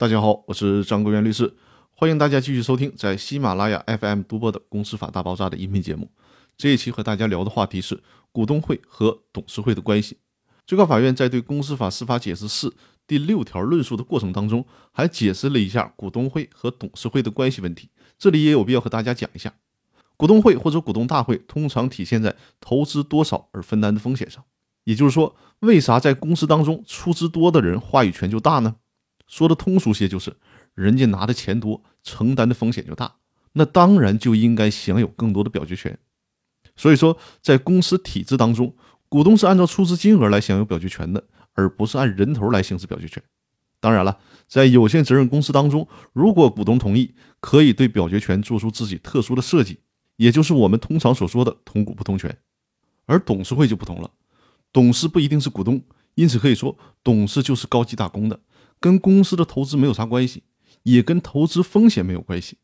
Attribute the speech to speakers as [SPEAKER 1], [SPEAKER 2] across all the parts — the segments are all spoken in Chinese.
[SPEAKER 1] 大家好，我是张国元律师，欢迎大家继续收听在喜马拉雅 FM 独播的《公司法大爆炸》的音频节目。这一期和大家聊的话题是股东会和董事会的关系。最高法院在对《公司法司法解释四》第六条论述的过程当中，还解释了一下股东会和董事会的关系问题。这里也有必要和大家讲一下，股东会或者股东大会通常体现在投资多少而分担的风险上。也就是说，为啥在公司当中出资多的人话语权就大呢？说的通俗些，就是人家拿的钱多，承担的风险就大，那当然就应该享有更多的表决权。所以说，在公司体制当中，股东是按照出资金额来享有表决权的，而不是按人头来行使表决权。当然了，在有限责任公司当中，如果股东同意，可以对表决权做出自己特殊的设计，也就是我们通常所说的同股不同权。而董事会就不同了，董事不一定是股东，因此可以说，董事就是高级打工的。跟公司的投资没有啥关系，也跟投资风险没有关系，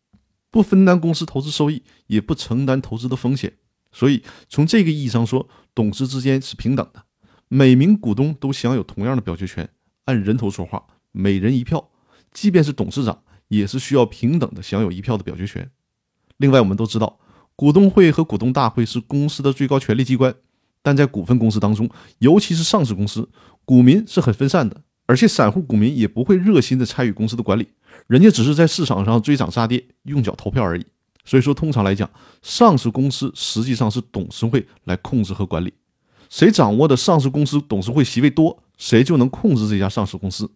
[SPEAKER 1] 不分担公司投资收益，也不承担投资的风险。所以从这个意义上说，董事之间是平等的，每名股东都享有同样的表决权，按人头说话，每人一票。即便是董事长，也是需要平等的享有一票的表决权。另外，我们都知道，股东会和股东大会是公司的最高权力机关，但在股份公司当中，尤其是上市公司，股民是很分散的。而且散户股民也不会热心的参与公司的管理，人家只是在市场上追涨杀跌，用脚投票而已。所以说，通常来讲，上市公司实际上是董事会来控制和管理，谁掌握的上市公司董事会席位多，谁就能控制这家上市公司。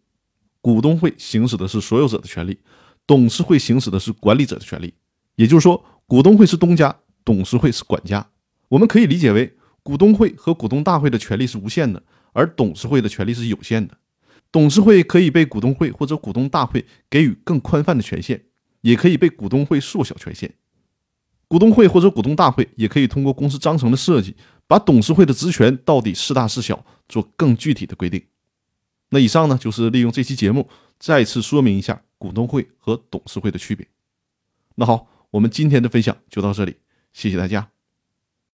[SPEAKER 1] 股东会行使的是所有者的权利，董事会行使的是管理者的权利。也就是说，股东会是东家，董事会是管家。我们可以理解为，股东会和股东大会的权利是无限的，而董事会的权利是有限的。董事会可以被股东会或者股东大会给予更宽泛的权限，也可以被股东会缩小权限。股东会或者股东大会也可以通过公司章程的设计，把董事会的职权到底是大是小做更具体的规定。那以上呢，就是利用这期节目再次说明一下股东会和董事会的区别。那好，我们今天的分享就到这里，谢谢大家。